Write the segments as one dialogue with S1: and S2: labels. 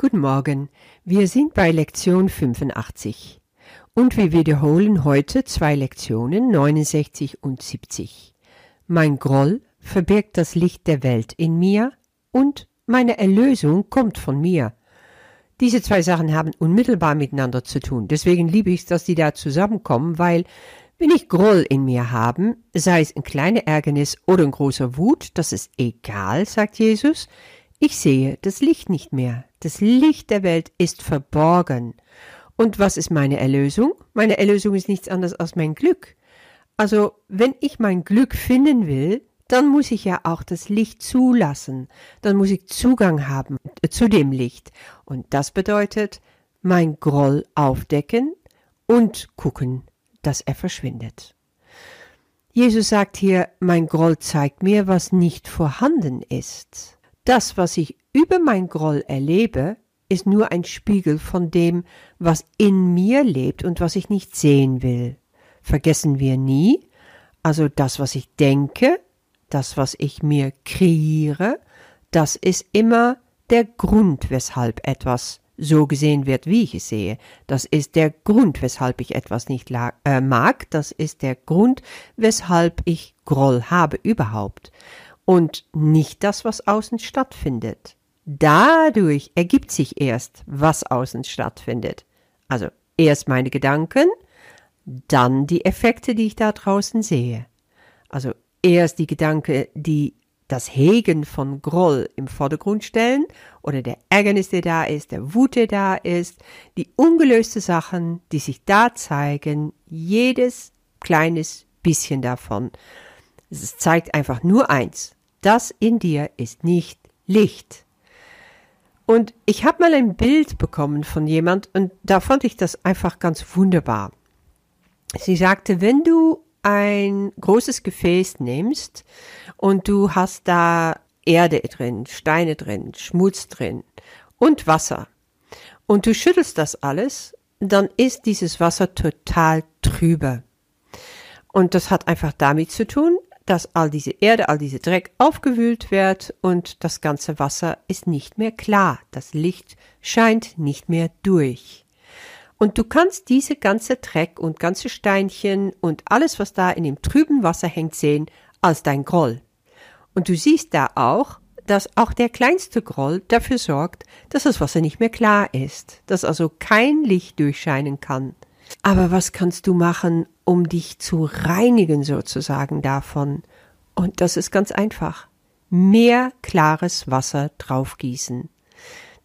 S1: Guten Morgen, wir sind bei Lektion 85 und wir wiederholen heute zwei Lektionen 69 und 70. Mein Groll verbirgt das Licht der Welt in mir und meine Erlösung kommt von mir. Diese zwei Sachen haben unmittelbar miteinander zu tun. Deswegen liebe ich es, dass die da zusammenkommen, weil wenn ich Groll in mir habe, sei es ein kleiner Ärgernis oder ein großer Wut, das ist egal, sagt Jesus. Ich sehe das Licht nicht mehr. Das Licht der Welt ist verborgen. Und was ist meine Erlösung? Meine Erlösung ist nichts anderes als mein Glück. Also, wenn ich mein Glück finden will, dann muss ich ja auch das Licht zulassen. Dann muss ich Zugang haben äh, zu dem Licht. Und das bedeutet, mein Groll aufdecken und gucken, dass er verschwindet. Jesus sagt hier, mein Groll zeigt mir, was nicht vorhanden ist. Das, was ich über mein Groll erlebe, ist nur ein Spiegel von dem, was in mir lebt und was ich nicht sehen will. Vergessen wir nie, also das, was ich denke, das, was ich mir kreiere, das ist immer der Grund, weshalb etwas so gesehen wird, wie ich es sehe. Das ist der Grund, weshalb ich etwas nicht äh, mag. Das ist der Grund, weshalb ich Groll habe überhaupt. Und nicht das, was außen stattfindet. Dadurch ergibt sich erst, was außen stattfindet. Also erst meine Gedanken, dann die Effekte, die ich da draußen sehe. Also erst die Gedanken, die das Hegen von Groll im Vordergrund stellen oder der Ärgernis, der da ist, der Wut, der da ist, die ungelöste Sachen, die sich da zeigen, jedes kleines bisschen davon. Es zeigt einfach nur eins. Das in dir ist nicht Licht. Und ich habe mal ein Bild bekommen von jemand und da fand ich das einfach ganz wunderbar. Sie sagte, wenn du ein großes Gefäß nimmst und du hast da Erde drin, Steine drin, Schmutz drin und Wasser und du schüttelst das alles, dann ist dieses Wasser total trübe. Und das hat einfach damit zu tun, dass all diese Erde, all diese Dreck aufgewühlt wird und das ganze Wasser ist nicht mehr klar. Das Licht scheint nicht mehr durch. Und du kannst diese ganze Dreck und ganze Steinchen und alles, was da in dem trüben Wasser hängt, sehen als dein Groll. Und du siehst da auch, dass auch der kleinste Groll dafür sorgt, dass das Wasser nicht mehr klar ist, dass also kein Licht durchscheinen kann. Aber was kannst du machen, um dich zu reinigen sozusagen davon? Und das ist ganz einfach. Mehr klares Wasser draufgießen.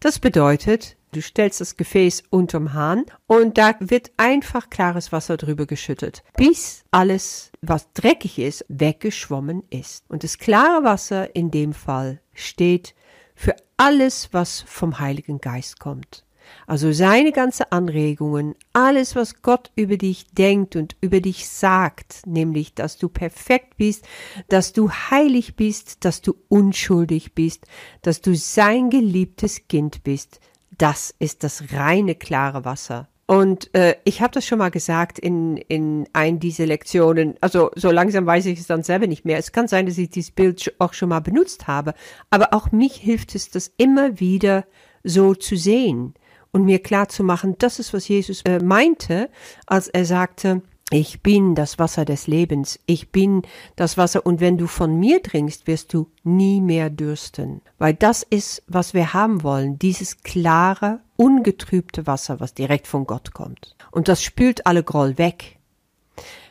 S1: Das bedeutet, du stellst das Gefäß unterm Hahn und da wird einfach klares Wasser drüber geschüttet, bis alles, was dreckig ist, weggeschwommen ist. Und das klare Wasser in dem Fall steht für alles, was vom Heiligen Geist kommt. Also seine ganze Anregungen, alles, was Gott über dich denkt und über dich sagt, nämlich, dass du perfekt bist, dass du heilig bist, dass du unschuldig bist, dass du sein geliebtes Kind bist, das ist das reine, klare Wasser. Und äh, ich habe das schon mal gesagt in, in ein dieser Lektionen. Also so langsam weiß ich es dann selber nicht mehr. Es kann sein, dass ich dieses Bild auch schon mal benutzt habe. Aber auch mich hilft es, das immer wieder so zu sehen und mir klar zu machen, das ist, was Jesus äh, meinte, als er sagte, ich bin das Wasser des Lebens, ich bin das Wasser und wenn du von mir trinkst, wirst du nie mehr dürsten. Weil das ist, was wir haben wollen, dieses klare, ungetrübte Wasser, was direkt von Gott kommt. Und das spült alle Groll weg.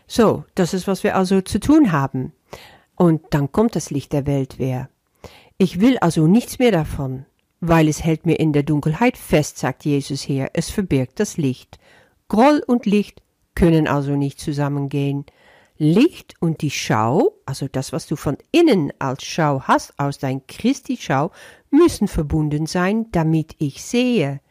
S1: So, das ist, was wir also zu tun haben. Und dann kommt das Licht der Welt wer. Ich will also nichts mehr davon weil es hält mir in der Dunkelheit fest, sagt Jesus hier, es verbirgt das Licht. Groll und Licht können also nicht zusammengehen. Licht und die Schau, also das, was du von innen als Schau hast, aus dein Christi-Schau, müssen verbunden sein, damit ich sehe.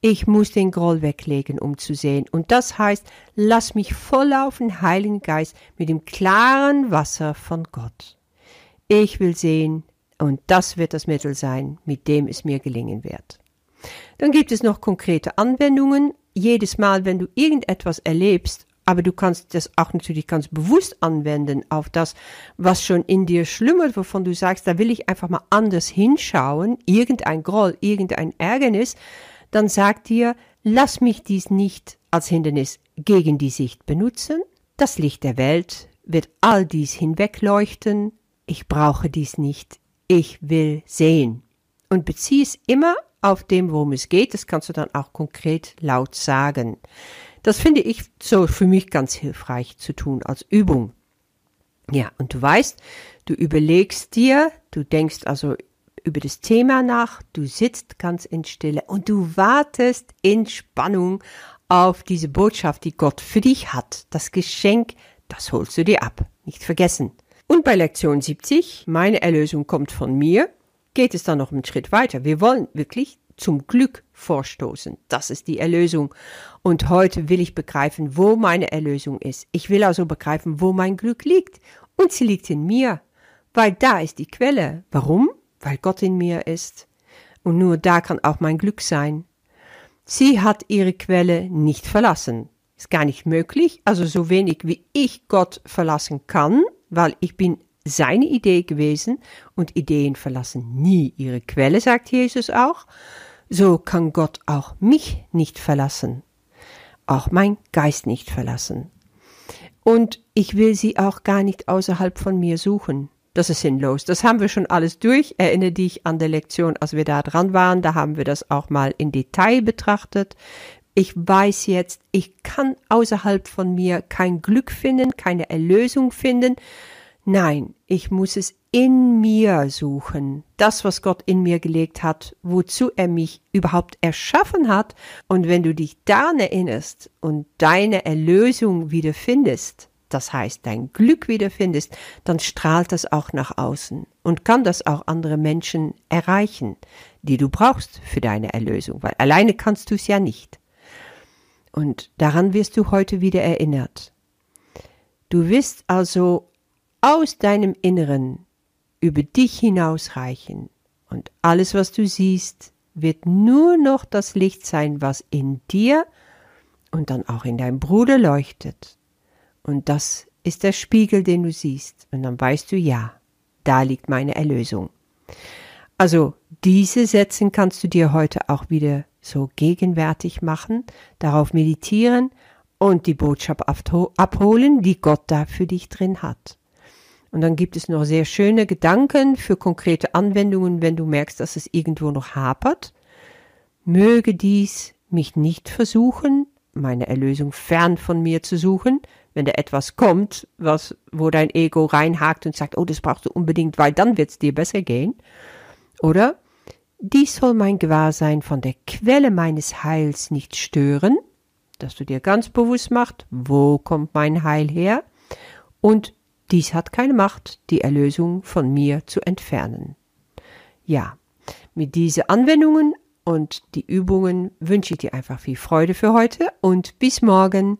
S1: Ich muss den Groll weglegen, um zu sehen. Und das heißt, lass mich volllaufen, Heiligen Geist, mit dem klaren Wasser von Gott. Ich will sehen, und das wird das Mittel sein, mit dem es mir gelingen wird. Dann gibt es noch konkrete Anwendungen. Jedes Mal, wenn du irgendetwas erlebst, Aber du kannst das auch natürlich ganz bewusst anwenden auf das, was schon in dir schlummert, wovon du sagst, da will ich einfach mal anders hinschauen, irgendein Groll, irgendein Ärgernis, dann sag dir, lass mich dies nicht als Hindernis gegen die Sicht benutzen. Das Licht der Welt wird all dies hinwegleuchten. Ich brauche dies nicht. Ich will sehen. Und bezieh es immer auf dem, worum es geht. Das kannst du dann auch konkret laut sagen. Das finde ich so für mich ganz hilfreich zu tun als Übung. Ja, und du weißt, du überlegst dir, du denkst also über das Thema nach, du sitzt ganz in Stille und du wartest in Spannung auf diese Botschaft, die Gott für dich hat. Das Geschenk, das holst du dir ab. Nicht vergessen. Und bei Lektion 70, meine Erlösung kommt von mir, geht es dann noch einen Schritt weiter. Wir wollen wirklich zum Glück vorstoßen. Das ist die Erlösung. Und heute will ich begreifen, wo meine Erlösung ist. Ich will also begreifen, wo mein Glück liegt. Und sie liegt in mir. Weil da ist die Quelle. Warum? Weil Gott in mir ist. Und nur da kann auch mein Glück sein. Sie hat ihre Quelle nicht verlassen. Ist gar nicht möglich, also so wenig wie ich Gott verlassen kann, weil ich bin seine Idee gewesen und Ideen verlassen nie ihre Quelle, sagt Jesus auch. So kann Gott auch mich nicht verlassen, auch mein Geist nicht verlassen. Und ich will sie auch gar nicht außerhalb von mir suchen. Das ist sinnlos. Das haben wir schon alles durch. Erinnere dich an der Lektion, als wir da dran waren. Da haben wir das auch mal in Detail betrachtet. Ich weiß jetzt, ich kann außerhalb von mir kein Glück finden, keine Erlösung finden. Nein, ich muss es in mir suchen. Das, was Gott in mir gelegt hat, wozu er mich überhaupt erschaffen hat. Und wenn du dich daran erinnerst und deine Erlösung wieder findest, das heißt dein Glück wiederfindest, dann strahlt das auch nach außen und kann das auch andere Menschen erreichen, die du brauchst für deine Erlösung, weil alleine kannst du es ja nicht. Und daran wirst du heute wieder erinnert. Du wirst also aus deinem Inneren über dich hinausreichen und alles, was du siehst, wird nur noch das Licht sein, was in dir und dann auch in deinem Bruder leuchtet. Und das ist der Spiegel, den du siehst. Und dann weißt du, ja, da liegt meine Erlösung. Also diese Sätze kannst du dir heute auch wieder so gegenwärtig machen, darauf meditieren und die Botschaft abholen, die Gott da für dich drin hat. Und dann gibt es noch sehr schöne Gedanken für konkrete Anwendungen, wenn du merkst, dass es irgendwo noch hapert. Möge dies mich nicht versuchen, meine Erlösung fern von mir zu suchen, wenn da etwas kommt, was, wo dein Ego reinhakt und sagt, oh, das brauchst du unbedingt, weil dann wird's dir besser gehen. Oder, dies soll mein Gewahrsein von der Quelle meines Heils nicht stören, dass du dir ganz bewusst machst, wo kommt mein Heil her? Und dies hat keine Macht, die Erlösung von mir zu entfernen. Ja, mit diesen Anwendungen und die Übungen wünsche ich dir einfach viel Freude für heute und bis morgen.